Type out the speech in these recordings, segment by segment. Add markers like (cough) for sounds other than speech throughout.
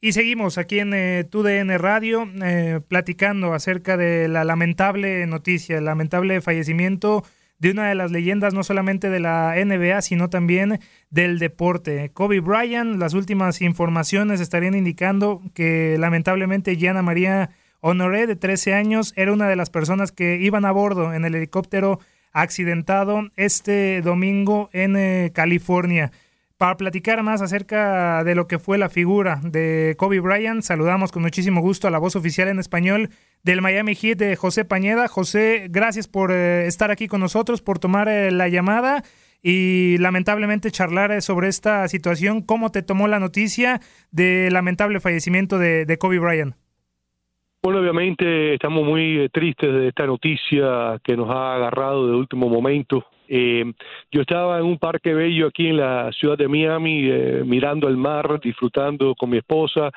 Y seguimos aquí en eh, TUDN Radio eh, platicando acerca de la lamentable noticia, el lamentable fallecimiento de una de las leyendas no solamente de la NBA, sino también del deporte. Kobe Bryant, las últimas informaciones estarían indicando que lamentablemente Gianna María Honoré, de 13 años, era una de las personas que iban a bordo en el helicóptero accidentado este domingo en eh, California. Para platicar más acerca de lo que fue la figura de Kobe Bryant, saludamos con muchísimo gusto a la voz oficial en español del Miami Heat de José Pañeda. José, gracias por eh, estar aquí con nosotros, por tomar eh, la llamada y lamentablemente charlar eh, sobre esta situación. ¿Cómo te tomó la noticia del lamentable fallecimiento de, de Kobe Bryant? Bueno, obviamente estamos muy tristes de esta noticia que nos ha agarrado de último momento. Eh, yo estaba en un parque bello aquí en la ciudad de Miami, eh, mirando el mar, disfrutando con mi esposa.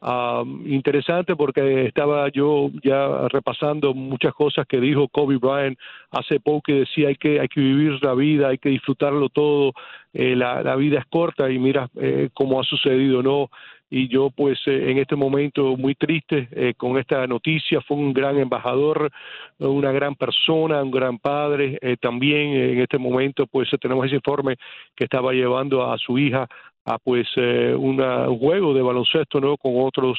Ah, interesante porque estaba yo ya repasando muchas cosas que dijo Kobe Bryant hace poco y decía hay que hay que vivir la vida, hay que disfrutarlo todo, eh, la, la vida es corta y mira eh, cómo ha sucedido, ¿no? Y yo pues eh, en este momento muy triste eh, con esta noticia fue un gran embajador una gran persona un gran padre eh, también en este momento pues tenemos ese informe que estaba llevando a su hija a pues eh, una, un juego de baloncesto no con otros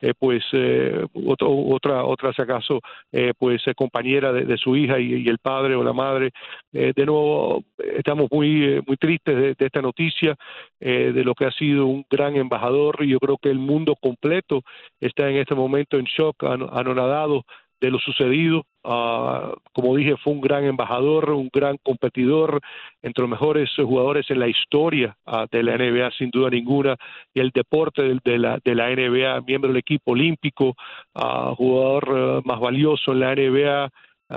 eh, pues eh, otra otra si acaso eh, pues eh, compañera de, su hija y, el padre o la madre. Eh, de nuevo estamos muy eh, muy tristes de, de esta noticia eh, de lo que ha sido un gran embajador. Y yo creo que el mundo completo está en este momento en shock an- anonadado de lo sucedido. Ah, como dije, fue un gran embajador, un gran competidor, entre los mejores jugadores en la historia ah, de la NBA, sin duda ninguna, y el deporte de, de la, de la NBA, miembro del equipo olímpico, ah, jugador más valioso en la NBA,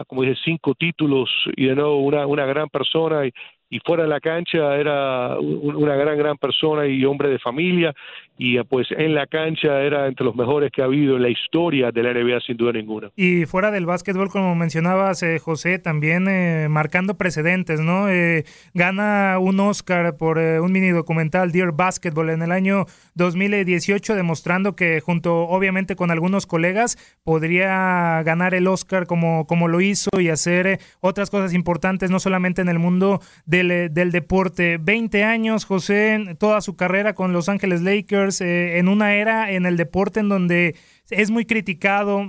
como dije, cinco títulos y de nuevo una, una gran persona. Y, y fuera de la cancha era un- una gran, gran persona y hombre de familia, y eh, pues en la cancha era entre los mejores que ha habido en la historia de la NBA, sin duda ninguna. Y fuera del básquetbol, como mencionabas, eh, José, también eh, marcando precedentes, ¿no? Eh, gana un Oscar por eh, un mini documental, Dear Basketball, en el año 2018, demostrando que junto, obviamente, con algunos colegas, podría ganar el Oscar como, como lo hizo y hacer otras cosas importantes, no solamente en el mundo del, del, deporte. 20 años, José, toda su carrera con Los Ángeles Lakers, eh, en una era en el deporte en donde es muy criticado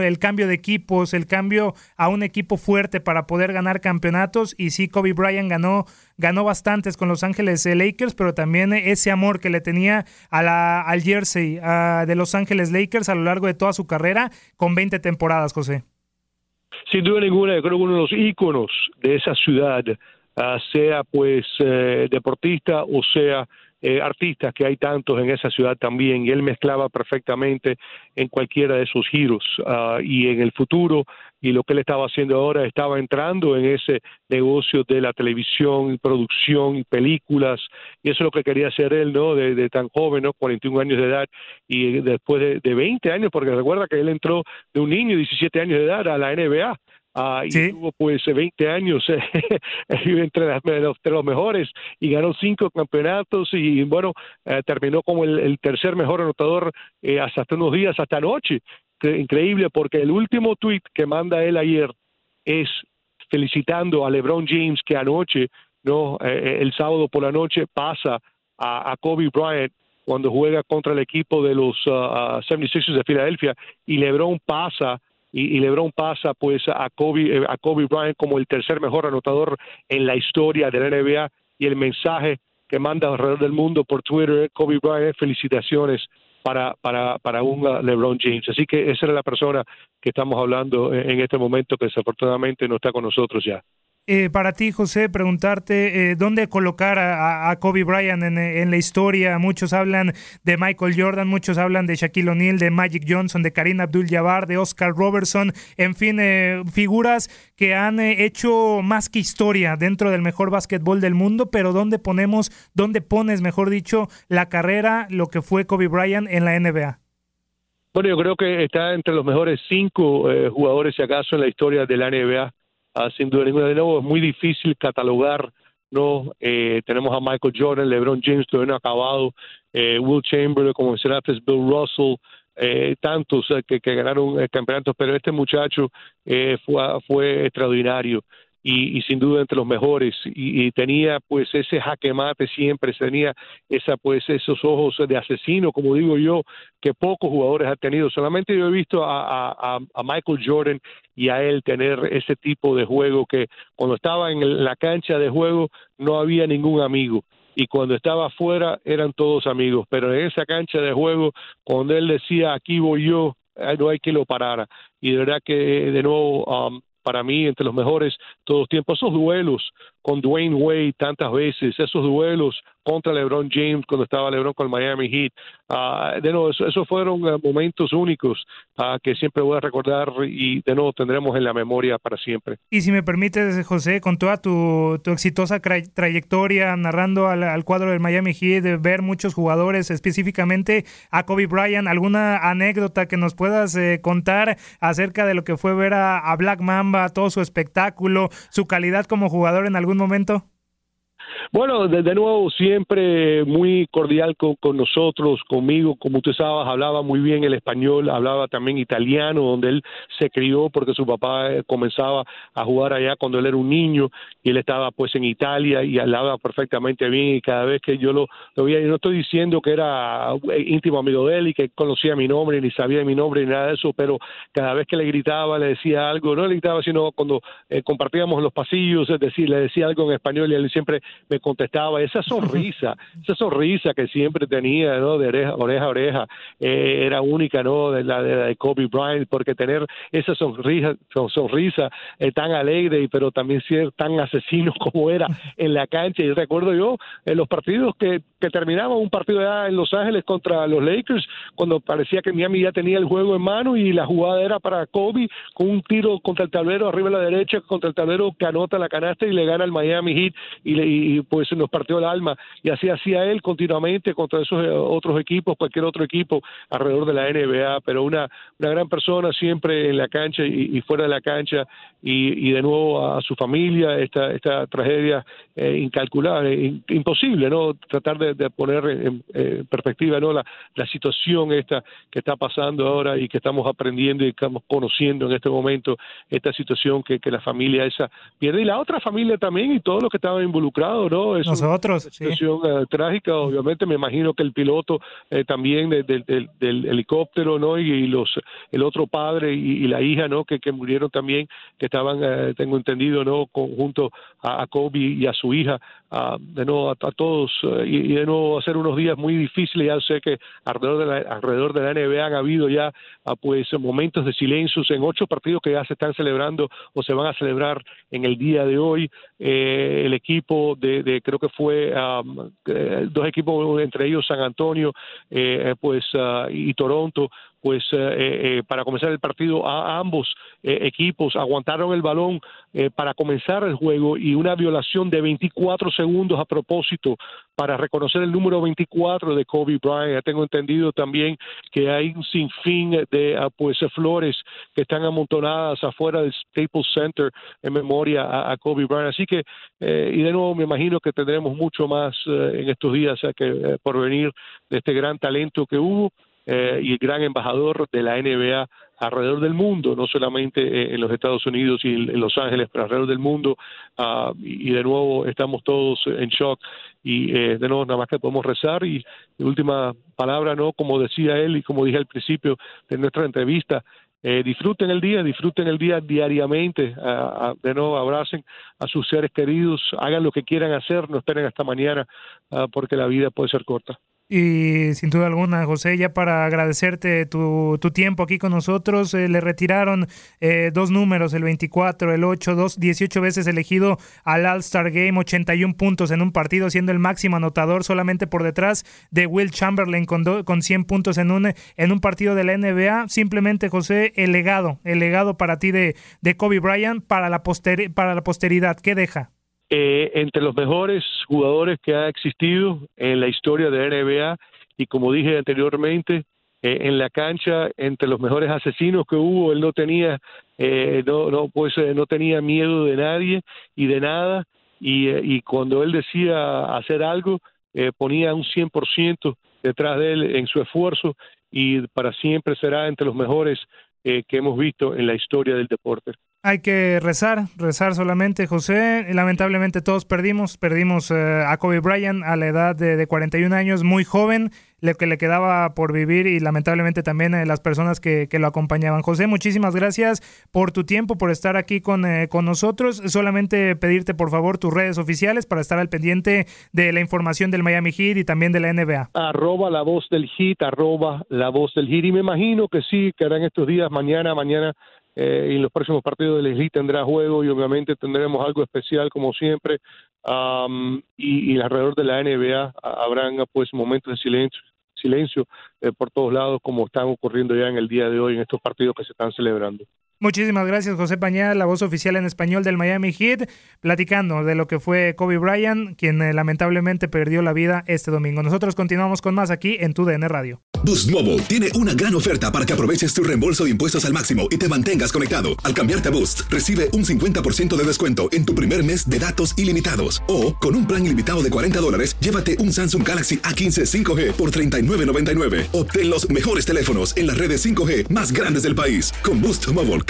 el cambio de equipos, el cambio a un equipo fuerte para poder ganar campeonatos. Y sí, Kobe Bryant ganó, ganó bastantes con Los Ángeles Lakers, pero también ese amor que le tenía a la, al jersey de Los Ángeles Lakers a lo largo de toda su carrera con 20 temporadas, José. Sin duda ninguna, yo creo que uno de los íconos de esa ciudad, ah, sea pues eh, deportista o sea eh, artistas que hay tantos en esa ciudad también y él mezclaba perfectamente en cualquiera de esos giros. Ah, y en el futuro y lo que él estaba haciendo ahora estaba entrando en ese negocio de la televisión y producción y películas y eso es lo que quería hacer él no de, tan joven no 41 años de edad y después de, de 20 años porque recuerda que él entró de un niño de 17 años de edad a la NBA Ah, y tuvo pues 20 años (laughs) entre, los, los, mejores y ganó cinco campeonatos y bueno, eh, terminó como el, tercer mejor anotador eh, hasta hace unos días, hasta anoche. Increíble porque el último tweet que manda él ayer es felicitando a LeBron James que anoche, no, eh, el sábado por la noche pasa a, Kobe Bryant cuando juega contra el equipo de los 76ers de Filadelfia y LeBron pasa y, LeBron pasa pues a Kobe, eh, a Kobe Bryant como el tercer mejor anotador en la historia de la NBA y el mensaje que manda alrededor del mundo por Twitter, Kobe Bryant, felicitaciones para, para, para un uh, LeBron James. Así que esa es la persona que estamos hablando en este momento que desafortunadamente no está con nosotros ya. Eh, para ti, José, preguntarte eh, dónde colocar a, Kobe Bryant en, la historia. Muchos hablan de Michael Jordan, muchos hablan de Shaquille O'Neal, de Magic Johnson, de Karim Abdul-Jabbar, de Oscar Robertson, en fin, eh, figuras que han hecho más que historia dentro del mejor básquetbol del mundo, pero dónde ponemos, dónde pones, mejor dicho, la carrera, lo que fue Kobe Bryant en la NBA. Bueno, yo creo que está entre los mejores cinco jugadores, si acaso, en la historia de la NBA Ah, sin duda ninguna. De nuevo, es muy difícil catalogar. no eh, Tenemos a Michael Jordan, LeBron James, todavía no acabado, eh, Will Chamberlain, como mencionaste, Bill Russell, eh, tantos que, que, ganaron campeonatos, pero este muchacho fue, fue extraordinario y, sin duda entre los mejores. Y, tenía pues ese jaque mate siempre tenía esa pues esos ojos de asesino como digo yo que pocos jugadores han tenido. Solamente yo he visto a, a, Michael Jordan y a él tener ese tipo de juego que cuando estaba en la cancha de juego no había ningún amigo. Y cuando estaba afuera eran todos amigos, pero en esa cancha de juego, cuando él decía aquí voy yo, no hay que lo parara. Y de verdad que de nuevo um, para mí entre los mejores todos los tiempos. Esos duelos con Dwayne Wade tantas veces, esos duelos contra LeBron James cuando estaba LeBron con el Miami Heat. Ah, de nuevo, esos fueron ah, momentos únicos uh, que siempre voy a recordar y de nuevo tendremos en la memoria para siempre. Y si me permites, José, con toda tu, tu exitosa trayectoria narrando al, al, cuadro del Miami Heat, ver muchos jugadores, específicamente a Kobe Bryant, ¿alguna anécdota que nos puedas eh, contar acerca de lo que fue ver a, a Black Mamba, todo su espectáculo, su calidad como jugador en algún momento? Bueno, de, nuevo, siempre muy cordial con, nosotros, conmigo, como usted sabe, hablaba muy bien el español, hablaba también italiano, donde él se crió porque su papá eh, comenzaba a jugar allá cuando él era un niño y él estaba pues en Italia y hablaba perfectamente bien y cada vez que yo lo, lo veía, yo no estoy diciendo que era eh, íntimo amigo de él y que conocía mi nombre, ni sabía mi nombre, ni nada de eso, pero cada vez que le gritaba, le decía algo, no le gritaba, sino cuando eh, compartíamos los pasillos, es decir, le decía algo en español y él siempre me contestaba, esa sonrisa, (laughs) esa sonrisa que siempre tenía, ¿no? De oreja, oreja a oreja, eh, era única, ¿no? De la, de Kobe Bryant, porque tener esa sonrisa, sonrisa eh, tan alegre, pero también ser tan asesino (laughs) como era en la cancha. Y recuerdo yo, en los partidos que, que terminaba un partido en Los Ángeles contra los Lakers, cuando parecía que Miami ya tenía el juego en mano y la jugada era para Kobe, con un tiro contra el tablero arriba a la derecha, contra el tablero que anota la canasta y le gana al Miami Heat y, le, y y, pues nos partió el alma y así hacía él continuamente contra esos eh, otros equipos, cualquier otro equipo alrededor de la NBA, pero una, una gran persona siempre en la cancha y, fuera de la cancha y, de nuevo a, su familia, esta, esta tragedia eh, incalculable, imposible, ¿no? Tratar de, poner en, perspectiva, ¿no? La, la situación esta que está pasando ahora y que estamos aprendiendo y estamos conociendo en este momento esta situación que, que la familia esa pierde y la otra familia también y todos los que estaban involucrados, ¿no? Es Nosotros, una situación eh, trágica, obviamente me imagino que el piloto eh, también del helicóptero, ¿no? Y, los el otro padre y, la hija, ¿no? Que, que murieron también, que estaban, eh, tengo entendido, ¿no? Conjunto a, a, Kobe y a su hija, de nuevo a, todos y, de nuevo a ser unos días muy difíciles, ya sé que alrededor de la, alrededor de la NBA han habido ya ah, pues momentos de silencios en ocho partidos que ya se están celebrando o se van a celebrar en el día de hoy. Eh, el equipo de, creo que fue eh, dos equipos, entre ellos San Antonio eh, pues ah, y Toronto, pues para comenzar el partido a, ambos equipos aguantaron el balón para comenzar el juego y una violación de 24 segundos a propósito para reconocer el número 24 de Kobe Bryant. Ya tengo entendido también que hay un sinfín de ah, pues flores que están amontonadas afuera del Staples Center en memoria a, Kobe Bryant. Así que, eh, y de nuevo me imagino que tendremos mucho más eh, en estos días que eh, por venir de este gran talento que hubo y el gran embajador de la NBA alrededor del mundo, no solamente eh, en los Estados Unidos y en Los Ángeles, pero alrededor del mundo. Ah, y de nuevo estamos todos en shock y eh, de nuevo nada más que podemos rezar y última palabra, no como decía él y como dije al principio de nuestra entrevista, eh, disfruten el día, disfruten el día diariamente, de nuevo abracen a sus seres queridos, hagan lo que quieran hacer, no esperen hasta mañana ah, porque la vida puede ser corta. Y sin duda alguna, José, ya para agradecerte tu, tu tiempo aquí con nosotros, eh, le retiraron eh, dos números, el 24, el 8, dos, 18 veces elegido al All-Star Game, 81 puntos en un partido, siendo el máximo anotador solamente por detrás de Will Chamberlain con, con 100 puntos en un, en un partido de la NBA. Simplemente, José, el legado, el legado para ti de, de Kobe Bryant para la, poster, para la posteridad, ¿qué deja? Eh, entre los mejores jugadores que ha existido en la historia de NBA y como dije anteriormente, eh, en la cancha entre los mejores asesinos que hubo, él no tenía eh, no no pues no tenía miedo de nadie y de nada y, y cuando él decía hacer algo ponía un 100% detrás de él en su esfuerzo y para siempre será entre los mejores que hemos visto en la historia del deporte. Hay que rezar, rezar solamente, José. Lamentablemente todos perdimos, perdimos eh, a Kobe Bryant a la edad de, 41 años, muy joven, lo que le quedaba por vivir y lamentablemente también eh, las personas que, lo acompañaban. José, muchísimas gracias por tu tiempo, por estar aquí con, eh, con nosotros. Solamente pedirte por favor tus redes oficiales para estar al pendiente de la información del Miami Heat y también de la NBA. Arroba la voz del arroba la voz del. Y me imagino que sí, que harán estos días, mañana, mañana eh, y en los próximos partidos de Leslie tendrá juego y obviamente tendremos algo especial como siempre y, y, alrededor de la NBA habrán pues momentos de silencio silencio eh, por todos lados como están ocurriendo ya en el día de hoy en estos partidos que se están celebrando. Muchísimas gracias, José Pañal, la voz oficial en español del Miami Heat, platicando de lo que fue Kobe Bryant, quien eh, lamentablemente perdió la vida este domingo. Nosotros continuamos con más aquí en Tu DN Radio. Boost Mobile tiene una gran oferta para que aproveches tu reembolso de impuestos al máximo y te mantengas conectado. Al cambiarte a Boost, recibe un 50% de descuento en tu primer mes de datos ilimitados. O, con un plan ilimitado de 40 dólares, llévate un Samsung Galaxy A15 5G por 39.99. Obtén los mejores teléfonos en las redes 5G más grandes del país. Con Boost Mobile